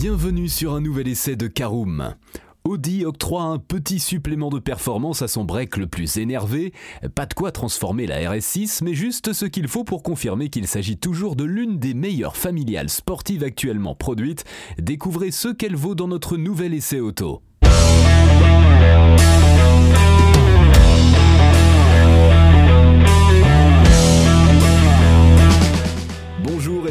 Bienvenue sur un nouvel essai de Caroom. Audi octroie un petit supplément de performance à son break le plus énervé. Pas de quoi transformer la RS6, mais juste ce qu'il faut pour confirmer qu'il s'agit toujours de l'une des meilleures familiales sportives actuellement produites. Découvrez ce qu'elle vaut dans notre nouvel essai auto.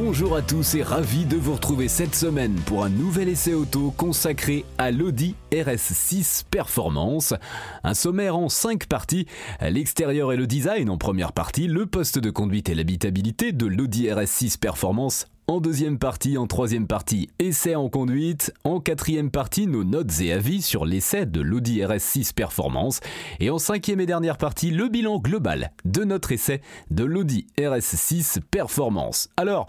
Bonjour à tous et ravi de vous retrouver cette semaine pour un nouvel essai auto consacré à l'Audi RS6 Performance. Un sommaire en 5 parties, l'extérieur et le design en première partie, le poste de conduite et l'habitabilité de l'Audi RS6 Performance en deuxième partie, en troisième partie, essai en conduite. En quatrième partie, nos notes et avis sur l'essai de l'Audi RS6 Performance. Et en cinquième et dernière partie, le bilan global de notre essai de l'Audi RS6 Performance. Alors,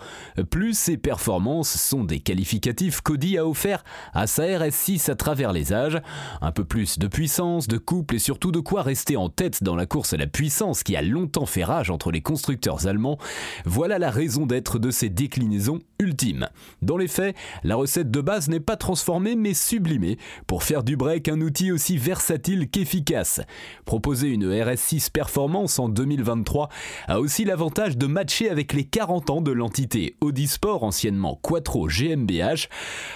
plus et performances sont des qualificatifs qu'Audi a offert à sa RS6 à travers les âges. Un peu plus de puissance, de couple et surtout de quoi rester en tête dans la course à la puissance qui a longtemps fait rage entre les constructeurs allemands. Voilà la raison d'être de ces déclinaisons ultime. Dans les faits, la recette de base n'est pas transformée mais sublimée pour faire du break un outil aussi versatile qu'efficace. Proposer une RS6 Performance en 2023 a aussi l'avantage de matcher avec les 40 ans de l'entité Audi Sport, anciennement Quattro GmbH,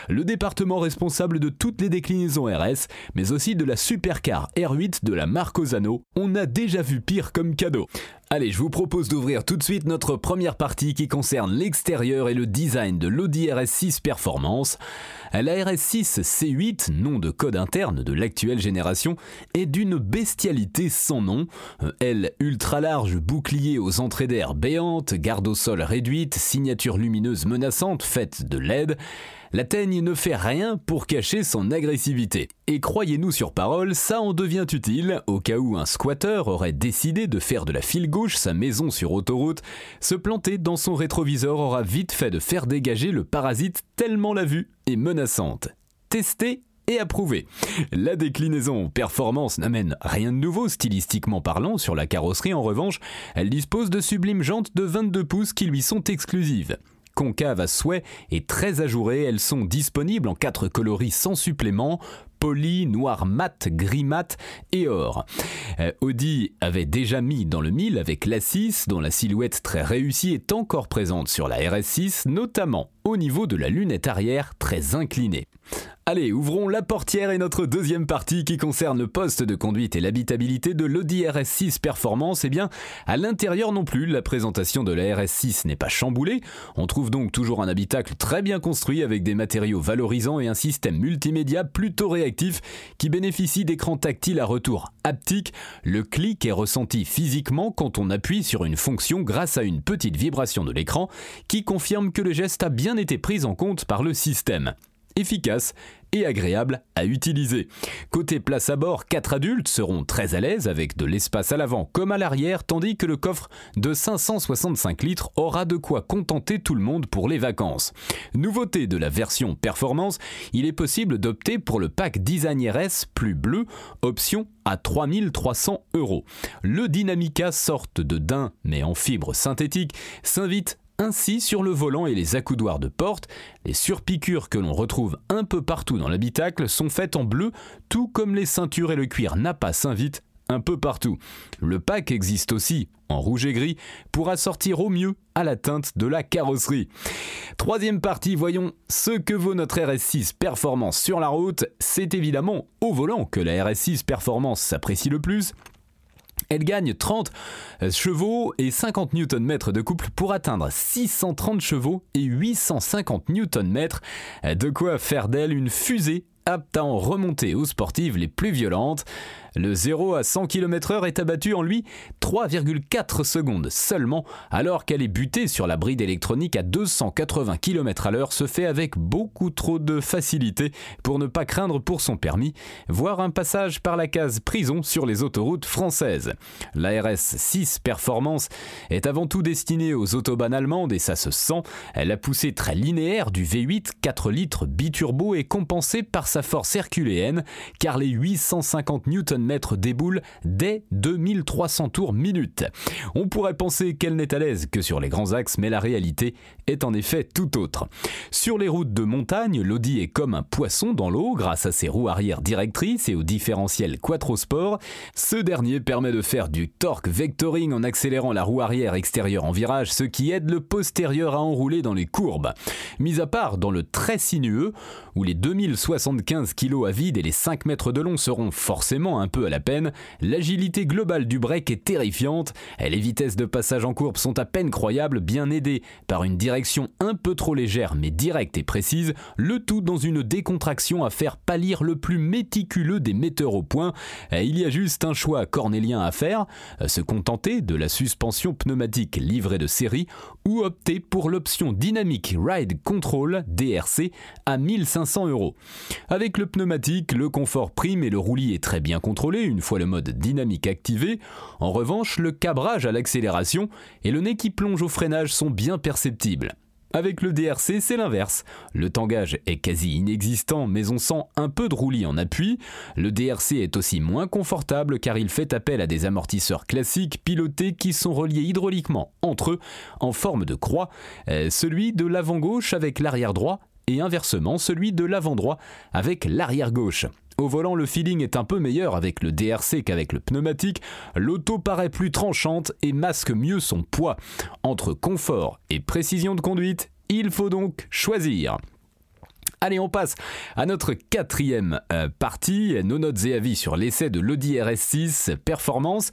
le département responsable de toutes les déclinaisons RS, mais aussi de la supercar R8 de la marque Ozano. On a déjà vu pire comme cadeau. Allez, je vous propose d'ouvrir tout de suite notre première partie qui concerne l'extérieur et le design de l'Audi RS6 Performance. La RS6 C8, nom de code interne de l'actuelle génération, est d'une bestialité sans nom. Elle ultra large, bouclier aux entrées d'air béantes, garde au sol réduite, signature lumineuse menaçante faite de LED. La teigne ne fait rien pour cacher son agressivité. Et croyez-nous sur parole, ça en devient utile au cas où un squatter aurait décidé de faire de la file gauche sa maison sur autoroute. Se planter dans son rétroviseur aura vite fait de faire dégager le parasite tellement la vue est menaçante. Testez et approuvé. La déclinaison performance n'amène rien de nouveau stylistiquement parlant sur la carrosserie en revanche, elle dispose de sublimes jantes de 22 pouces qui lui sont exclusives concave à souhait et très ajourées. Elles sont disponibles en quatre coloris sans supplément poli, noir mat, gris mat et or. Euh, Audi avait déjà mis dans le mille avec l'A6, dont la silhouette très réussie est encore présente sur la RS6, notamment au niveau de la lunette arrière très inclinée. Allez, ouvrons la portière et notre deuxième partie qui concerne le poste de conduite et l'habitabilité de l'Audi RS6 Performance. Eh bien, à l'intérieur non plus, la présentation de la RS6 n'est pas chamboulée. On trouve donc toujours un habitacle très bien construit avec des matériaux valorisants et un système multimédia plutôt réactif qui bénéficie d'écrans tactiles à retour haptique. Le clic est ressenti physiquement quand on appuie sur une fonction grâce à une petite vibration de l'écran qui confirme que le geste a bien été pris en compte par le système efficace et agréable à utiliser. Côté place à bord, 4 adultes seront très à l'aise avec de l'espace à l'avant comme à l'arrière, tandis que le coffre de 565 litres aura de quoi contenter tout le monde pour les vacances. Nouveauté de la version performance, il est possible d'opter pour le pack Design RS plus bleu, option à 3300 euros. Le Dynamica, sorte de daim mais en fibre synthétique, s'invite ainsi sur le volant et les accoudoirs de porte. Les surpiqûres que l'on retrouve un peu partout dans l'habitacle sont faites en bleu, tout comme les ceintures et le cuir Napa s'invitent un peu partout. Le pack existe aussi en rouge et gris pour assortir au mieux à la teinte de la carrosserie. Troisième partie, voyons ce que vaut notre RS6 Performance sur la route. C'est évidemment au volant que la RS6 Performance s'apprécie le plus. Elle gagne 30 euh, chevaux et 50 Nm de couple pour atteindre 630 chevaux et 850 Nm. De quoi faire d'elle une fusée apte à en remonter aux sportives les plus violentes. Le 0 à 100 km/h est abattu en lui 3,4 secondes seulement, alors qu'elle est butée sur la bride électronique à 280 km à l'heure se fait avec beaucoup trop de facilité pour ne pas craindre pour son permis, voire un passage par la case prison sur les autoroutes françaises. La RS 6 Performance est avant tout destinée aux autobahnes allemandes et ça se sent. La poussée très linéaire du V8 4 litres biturbo est compensée par sa force herculéenne, car les 850 Nm déboulent dès 2300 tours minute. On pourrait penser qu'elle n'est à l'aise que sur les grands axes, mais la réalité est en effet tout autre. Sur les routes de montagne, l'Audi est comme un poisson dans l'eau grâce à ses roues arrière directrices et au différentiel Quattrosport. Ce dernier permet de faire du torque vectoring en accélérant la roue arrière extérieure en virage, ce qui aide le postérieur à enrouler dans les courbes. Mis à part dans le très sinueux, où les 2075 kg à vide et les 5 mètres de long seront forcément un peu à la peine, l'agilité globale du break est terrifiante, et les vitesses de passage en courbe sont à peine croyables, bien aidées par une direction un peu trop légère mais directe et précise, le tout dans une décontraction à faire pâlir le plus méticuleux des metteurs au point. Il y a juste un choix cornélien à faire, se contenter de la suspension pneumatique livrée de série ou opter pour l'option Dynamic Ride Control DRC à 1500 euros. Avec le pneumatique, le confort prime et le roulis est très bien contrôlé une fois le mode dynamique activé. En revanche, le cabrage à l'accélération et le nez qui plonge au freinage sont bien perceptibles. Avec le DRC, c'est l'inverse. Le tangage est quasi inexistant, mais on sent un peu de roulis en appui. Le DRC est aussi moins confortable car il fait appel à des amortisseurs classiques pilotés qui sont reliés hydrauliquement entre eux en forme de croix, euh, celui de l'avant gauche avec l'arrière droit et inversement celui de l'avant droit avec l'arrière gauche. Au volant, le feeling est un peu meilleur avec le DRC qu'avec le pneumatique. L'auto paraît plus tranchante et masque mieux son poids. Entre confort et précision de conduite, il faut donc choisir. Allez, on passe à notre quatrième euh, partie, nos notes et avis sur l'essai de l'Audi RS6 Performance.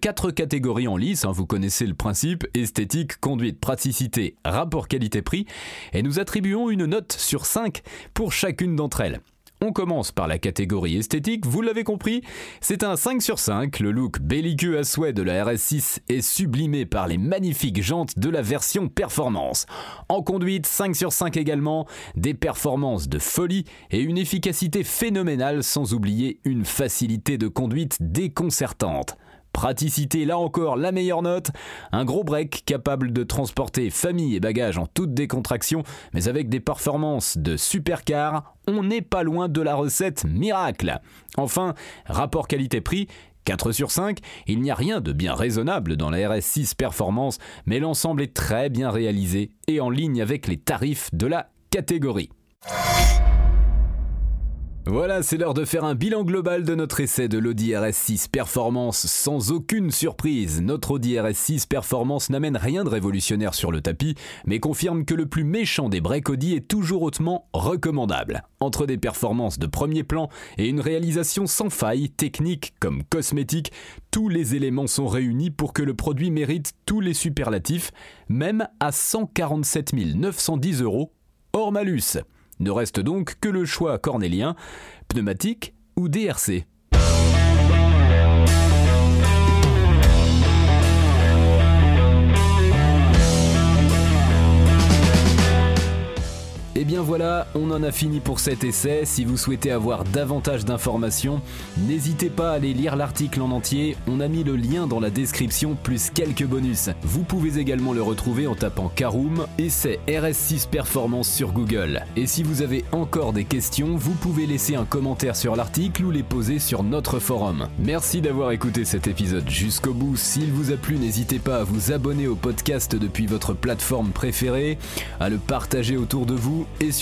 Quatre catégories en lice, hein, vous connaissez le principe, esthétique, conduite, praticité, rapport qualité-prix, et nous attribuons une note sur 5 pour chacune d'entre elles. On commence par la catégorie esthétique, vous l'avez compris, c'est un 5 sur 5, le look belliqueux à souhait de la RS6 est sublimé par les magnifiques jantes de la version performance. En conduite, 5 sur 5 également, des performances de folie et une efficacité phénoménale sans oublier une facilité de conduite déconcertante. Praticité, là encore, la meilleure note. Un gros break capable de transporter famille et bagages en toute décontraction, mais avec des performances de supercar, on n'est pas loin de la recette miracle. Enfin, rapport qualité-prix, 4 sur 5, il n'y a rien de bien raisonnable dans la RS6 Performance, mais l'ensemble est très bien réalisé et en ligne avec les tarifs de la catégorie. Voilà, c'est l'heure de faire un bilan global de notre essai de l'Audi RS6 Performance. Sans aucune surprise, notre Audi RS6 Performance n'amène rien de révolutionnaire sur le tapis, mais confirme que le plus méchant des breaks Audi est toujours hautement recommandable. Entre des performances de premier plan et une réalisation sans faille, technique comme cosmétique, tous les éléments sont réunis pour que le produit mérite tous les superlatifs, même à 147 910 euros hors malus. Ne reste donc que le choix cornélien, pneumatique ou DRC. Voilà, on en a fini pour cet essai. Si vous souhaitez avoir davantage d'informations, n'hésitez pas à aller lire l'article en entier. On a mis le lien dans la description plus quelques bonus. Vous pouvez également le retrouver en tapant Caroom essai RS6 Performance sur Google. Et si vous avez encore des questions, vous pouvez laisser un commentaire sur l'article ou les poser sur notre forum. Merci d'avoir écouté cet épisode jusqu'au bout. S'il vous a plu, n'hésitez pas à vous abonner au podcast depuis votre plateforme préférée, à le partager autour de vous et sur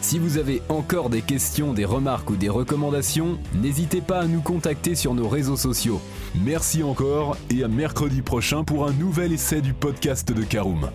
Si vous avez encore des questions, des remarques ou des recommandations, n'hésitez pas à nous contacter sur nos réseaux sociaux. Merci encore et à mercredi prochain pour un nouvel essai du podcast de Caroom.